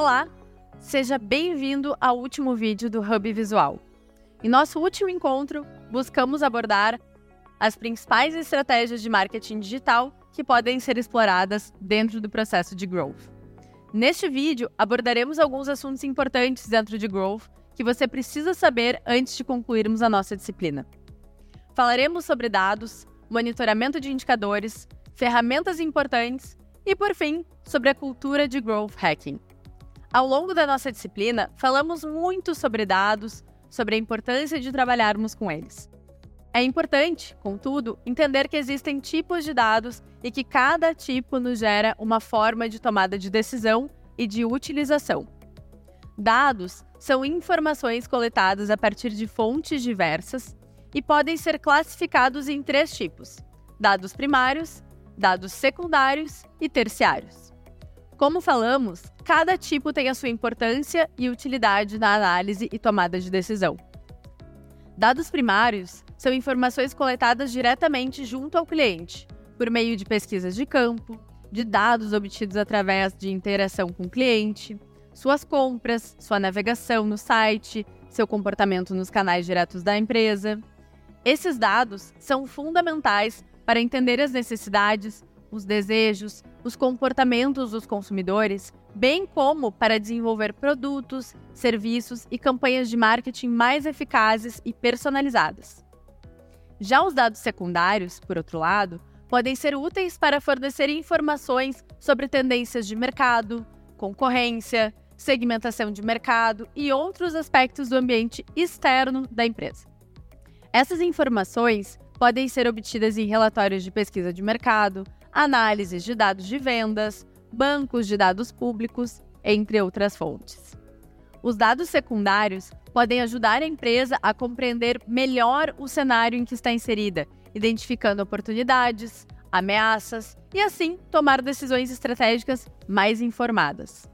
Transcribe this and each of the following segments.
Olá, seja bem-vindo ao último vídeo do Hub Visual. Em nosso último encontro, buscamos abordar as principais estratégias de marketing digital que podem ser exploradas dentro do processo de growth. Neste vídeo, abordaremos alguns assuntos importantes dentro de growth que você precisa saber antes de concluirmos a nossa disciplina. Falaremos sobre dados, monitoramento de indicadores, ferramentas importantes e, por fim, sobre a cultura de growth hacking. Ao longo da nossa disciplina, falamos muito sobre dados, sobre a importância de trabalharmos com eles. É importante, contudo, entender que existem tipos de dados e que cada tipo nos gera uma forma de tomada de decisão e de utilização. Dados são informações coletadas a partir de fontes diversas e podem ser classificados em três tipos: dados primários, dados secundários e terciários. Como falamos, cada tipo tem a sua importância e utilidade na análise e tomada de decisão. Dados primários são informações coletadas diretamente junto ao cliente, por meio de pesquisas de campo, de dados obtidos através de interação com o cliente, suas compras, sua navegação no site, seu comportamento nos canais diretos da empresa. Esses dados são fundamentais para entender as necessidades, os desejos, os comportamentos dos consumidores, bem como para desenvolver produtos, serviços e campanhas de marketing mais eficazes e personalizadas. Já os dados secundários, por outro lado, podem ser úteis para fornecer informações sobre tendências de mercado, concorrência, segmentação de mercado e outros aspectos do ambiente externo da empresa. Essas informações podem ser obtidas em relatórios de pesquisa de mercado, análises de dados de vendas, bancos de dados públicos, entre outras fontes. Os dados secundários podem ajudar a empresa a compreender melhor o cenário em que está inserida, identificando oportunidades, ameaças e, assim, tomar decisões estratégicas mais informadas.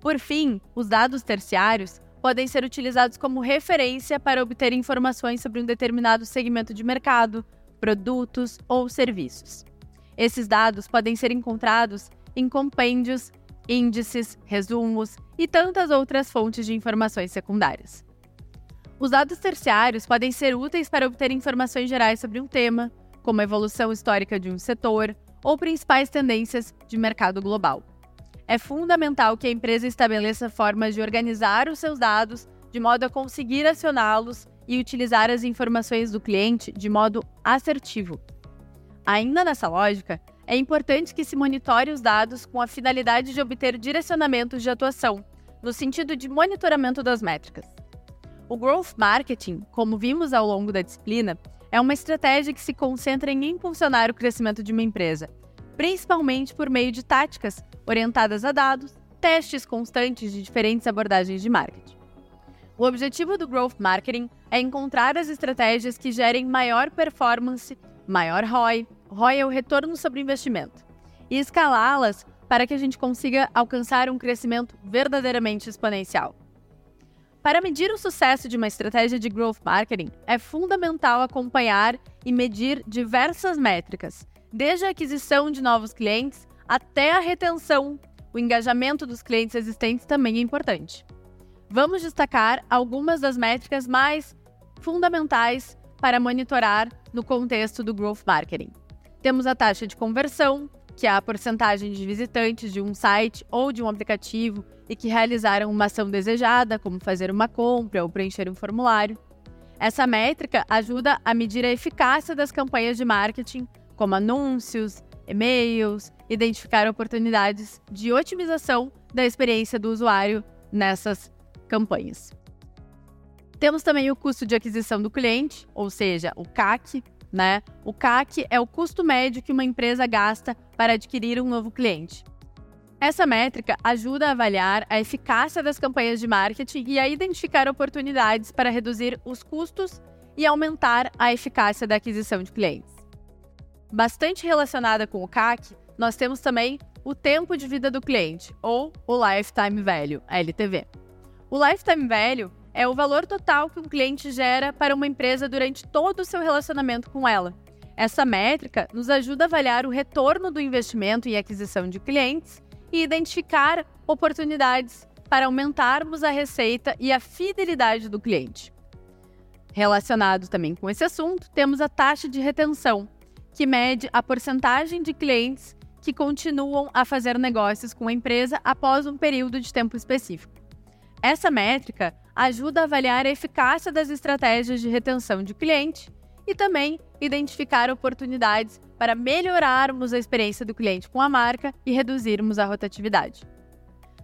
Por fim, os dados terciários podem ser utilizados como referência para obter informações sobre um determinado segmento de mercado, produtos ou serviços. Esses dados podem ser encontrados em compêndios, índices, resumos e tantas outras fontes de informações secundárias. Os dados terciários podem ser úteis para obter informações gerais sobre um tema, como a evolução histórica de um setor ou principais tendências de mercado global. É fundamental que a empresa estabeleça formas de organizar os seus dados de modo a conseguir acioná-los e utilizar as informações do cliente de modo assertivo, Ainda nessa lógica, é importante que se monitore os dados com a finalidade de obter direcionamentos de atuação, no sentido de monitoramento das métricas. O growth marketing, como vimos ao longo da disciplina, é uma estratégia que se concentra em impulsionar o crescimento de uma empresa, principalmente por meio de táticas orientadas a dados, testes constantes de diferentes abordagens de marketing. O objetivo do growth marketing é encontrar as estratégias que gerem maior performance maior ROI, ROI é o retorno sobre investimento, e escalá-las para que a gente consiga alcançar um crescimento verdadeiramente exponencial. Para medir o sucesso de uma estratégia de growth marketing, é fundamental acompanhar e medir diversas métricas, desde a aquisição de novos clientes até a retenção. O engajamento dos clientes existentes também é importante. Vamos destacar algumas das métricas mais fundamentais para monitorar no contexto do growth marketing. Temos a taxa de conversão, que é a porcentagem de visitantes de um site ou de um aplicativo e que realizaram uma ação desejada, como fazer uma compra ou preencher um formulário. Essa métrica ajuda a medir a eficácia das campanhas de marketing, como anúncios, e-mails, identificar oportunidades de otimização da experiência do usuário nessas campanhas. Temos também o custo de aquisição do cliente, ou seja, o CAC, né? O CAC é o custo médio que uma empresa gasta para adquirir um novo cliente. Essa métrica ajuda a avaliar a eficácia das campanhas de marketing e a identificar oportunidades para reduzir os custos e aumentar a eficácia da aquisição de clientes. Bastante relacionada com o CAC, nós temos também o tempo de vida do cliente, ou o Lifetime Value, LTV. O Lifetime Value é o valor total que um cliente gera para uma empresa durante todo o seu relacionamento com ela. Essa métrica nos ajuda a avaliar o retorno do investimento em aquisição de clientes e identificar oportunidades para aumentarmos a receita e a fidelidade do cliente. Relacionado também com esse assunto, temos a taxa de retenção, que mede a porcentagem de clientes que continuam a fazer negócios com a empresa após um período de tempo específico. Essa métrica ajuda a avaliar a eficácia das estratégias de retenção de cliente e também identificar oportunidades para melhorarmos a experiência do cliente com a marca e reduzirmos a rotatividade.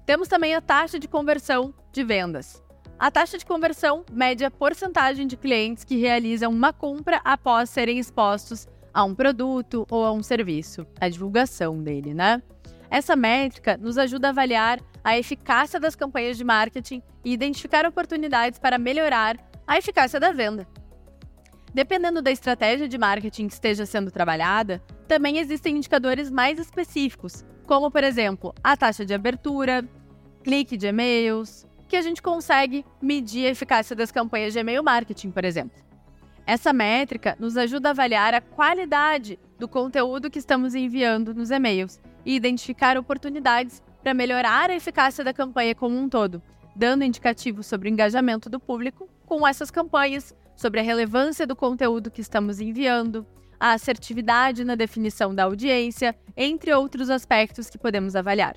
Temos também a taxa de conversão de vendas. A taxa de conversão mede a porcentagem de clientes que realizam uma compra após serem expostos a um produto ou a um serviço, a divulgação dele, né? Essa métrica nos ajuda a avaliar a eficácia das campanhas de marketing e identificar oportunidades para melhorar a eficácia da venda. Dependendo da estratégia de marketing que esteja sendo trabalhada, também existem indicadores mais específicos, como, por exemplo, a taxa de abertura, clique de e-mails, que a gente consegue medir a eficácia das campanhas de e-mail marketing, por exemplo. Essa métrica nos ajuda a avaliar a qualidade do conteúdo que estamos enviando nos e-mails e identificar oportunidades para melhorar a eficácia da campanha como um todo, dando indicativos sobre o engajamento do público com essas campanhas, sobre a relevância do conteúdo que estamos enviando, a assertividade na definição da audiência, entre outros aspectos que podemos avaliar.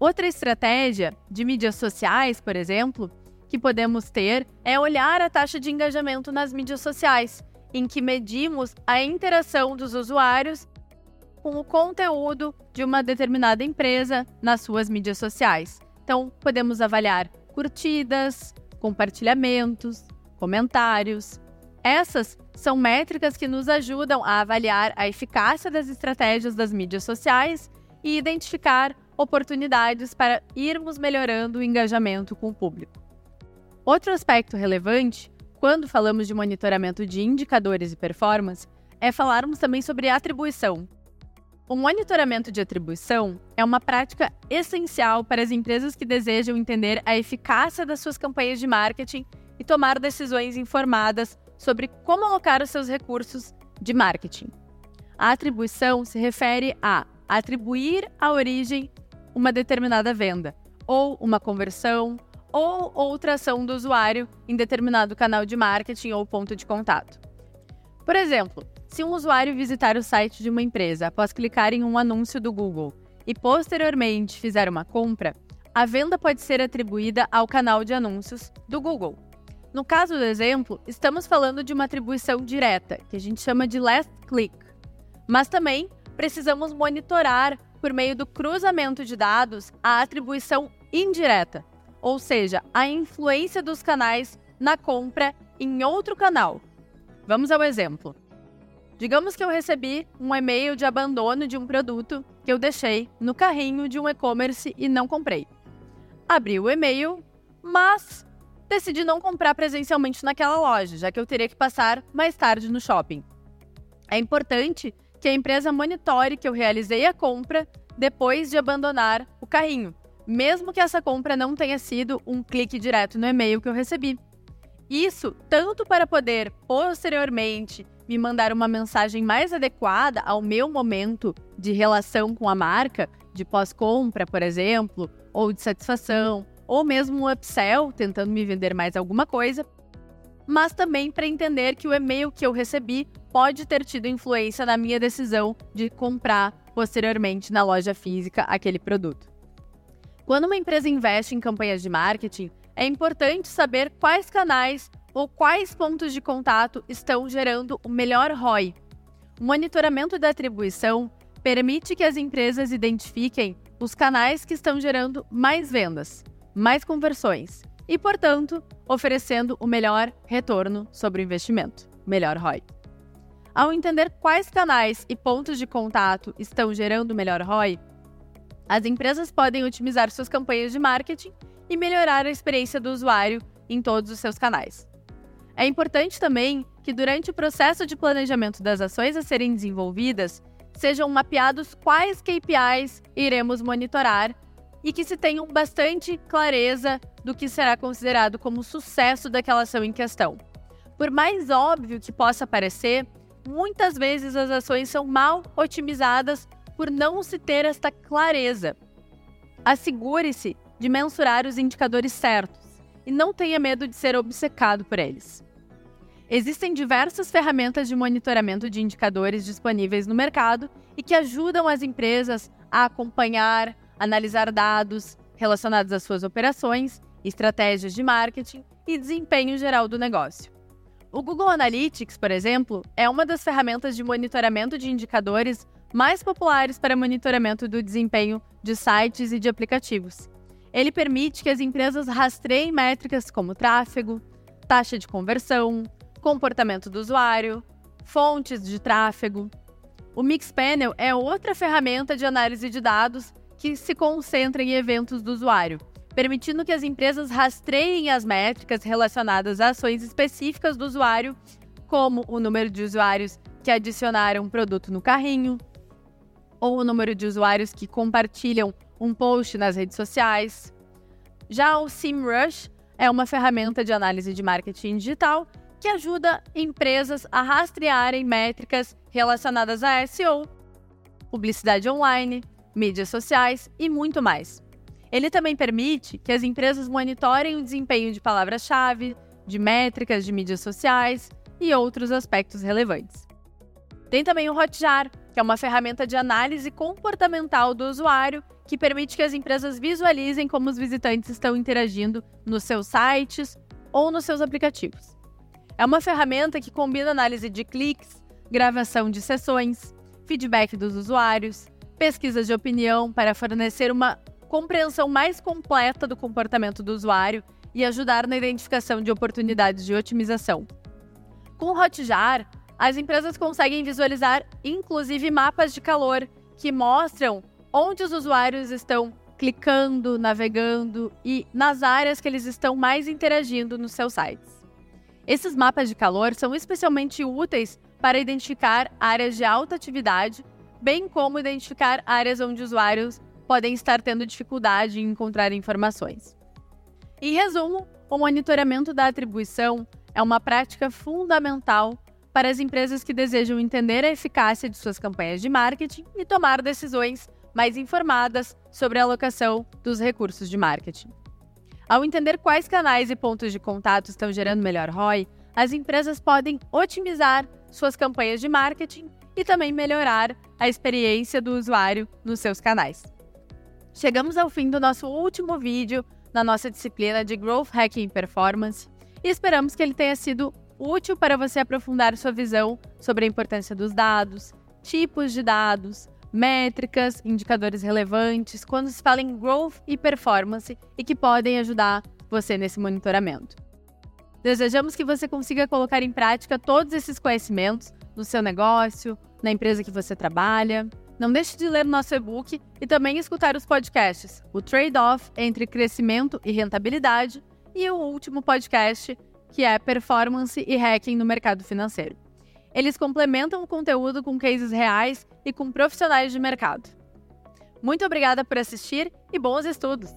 Outra estratégia de mídias sociais, por exemplo, que podemos ter é olhar a taxa de engajamento nas mídias sociais, em que medimos a interação dos usuários com o conteúdo de uma determinada empresa nas suas mídias sociais. Então, podemos avaliar curtidas, compartilhamentos, comentários. Essas são métricas que nos ajudam a avaliar a eficácia das estratégias das mídias sociais e identificar oportunidades para irmos melhorando o engajamento com o público. Outro aspecto relevante, quando falamos de monitoramento de indicadores e performance, é falarmos também sobre atribuição. O monitoramento de atribuição é uma prática essencial para as empresas que desejam entender a eficácia das suas campanhas de marketing e tomar decisões informadas sobre como alocar os seus recursos de marketing. A atribuição se refere a atribuir a origem uma determinada venda, ou uma conversão, ou outra ação do usuário em determinado canal de marketing ou ponto de contato. Por exemplo, se um usuário visitar o site de uma empresa após clicar em um anúncio do Google e posteriormente fizer uma compra, a venda pode ser atribuída ao canal de anúncios do Google. No caso do exemplo, estamos falando de uma atribuição direta, que a gente chama de last click. Mas também precisamos monitorar por meio do cruzamento de dados, a atribuição indireta, ou seja, a influência dos canais na compra em outro canal. Vamos ao exemplo. Digamos que eu recebi um e-mail de abandono de um produto que eu deixei no carrinho de um e-commerce e não comprei. Abri o e-mail, mas decidi não comprar presencialmente naquela loja, já que eu teria que passar mais tarde no shopping. É importante que a empresa monitore que eu realizei a compra depois de abandonar o carrinho, mesmo que essa compra não tenha sido um clique direto no e-mail que eu recebi. Isso tanto para poder posteriormente me mandar uma mensagem mais adequada ao meu momento de relação com a marca, de pós-compra, por exemplo, ou de satisfação, ou mesmo um upsell, tentando me vender mais alguma coisa, mas também para entender que o e-mail que eu recebi pode ter tido influência na minha decisão de comprar posteriormente na loja física aquele produto. Quando uma empresa investe em campanhas de marketing, é importante saber quais canais ou quais pontos de contato estão gerando o melhor ROI. O monitoramento da atribuição permite que as empresas identifiquem os canais que estão gerando mais vendas, mais conversões e, portanto, oferecendo o melhor retorno sobre o investimento, melhor ROI. Ao entender quais canais e pontos de contato estão gerando melhor ROI, as empresas podem otimizar suas campanhas de marketing e melhorar a experiência do usuário em todos os seus canais. É importante também que, durante o processo de planejamento das ações a serem desenvolvidas, sejam mapeados quais KPIs iremos monitorar e que se tenham bastante clareza do que será considerado como sucesso daquela ação em questão. Por mais óbvio que possa parecer, muitas vezes as ações são mal otimizadas por não se ter esta clareza. Assegure-se de mensurar os indicadores certos e não tenha medo de ser obcecado por eles. Existem diversas ferramentas de monitoramento de indicadores disponíveis no mercado e que ajudam as empresas a acompanhar, analisar dados relacionados às suas operações, estratégias de marketing e desempenho geral do negócio. O Google Analytics, por exemplo, é uma das ferramentas de monitoramento de indicadores mais populares para monitoramento do desempenho de sites e de aplicativos. Ele permite que as empresas rastreiem métricas como tráfego, taxa de conversão, comportamento do usuário, fontes de tráfego. O Mixpanel é outra ferramenta de análise de dados que se concentra em eventos do usuário, permitindo que as empresas rastreiem as métricas relacionadas a ações específicas do usuário, como o número de usuários que adicionaram um produto no carrinho, ou o número de usuários que compartilham um post nas redes sociais. Já o SEMrush é uma ferramenta de análise de marketing digital que ajuda empresas a rastrearem métricas relacionadas a SEO, publicidade online, mídias sociais e muito mais. Ele também permite que as empresas monitorem o desempenho de palavras-chave, de métricas de mídias sociais e outros aspectos relevantes. Tem também o Hotjar, que é uma ferramenta de análise comportamental do usuário que permite que as empresas visualizem como os visitantes estão interagindo nos seus sites ou nos seus aplicativos. É uma ferramenta que combina análise de cliques, gravação de sessões, feedback dos usuários, pesquisas de opinião para fornecer uma compreensão mais completa do comportamento do usuário e ajudar na identificação de oportunidades de otimização. Com o Hotjar, as empresas conseguem visualizar inclusive mapas de calor que mostram onde os usuários estão clicando, navegando e nas áreas que eles estão mais interagindo nos seus sites. Esses mapas de calor são especialmente úteis para identificar áreas de alta atividade, bem como identificar áreas onde usuários podem estar tendo dificuldade em encontrar informações. Em resumo, o monitoramento da atribuição é uma prática fundamental para as empresas que desejam entender a eficácia de suas campanhas de marketing e tomar decisões mais informadas sobre a alocação dos recursos de marketing. Ao entender quais canais e pontos de contato estão gerando melhor ROI, as empresas podem otimizar suas campanhas de marketing e também melhorar a experiência do usuário nos seus canais. Chegamos ao fim do nosso último vídeo na nossa disciplina de Growth Hacking Performance e esperamos que ele tenha sido útil para você aprofundar sua visão sobre a importância dos dados, tipos de dados, métricas, indicadores relevantes quando se fala em growth e performance e que podem ajudar você nesse monitoramento. Desejamos que você consiga colocar em prática todos esses conhecimentos no seu negócio, na empresa que você trabalha. Não deixe de ler nosso e-book e também escutar os podcasts, o trade-off entre crescimento e rentabilidade e o último podcast, que é performance e hacking no mercado financeiro. Eles complementam o conteúdo com cases reais e com profissionais de mercado. Muito obrigada por assistir e bons estudos!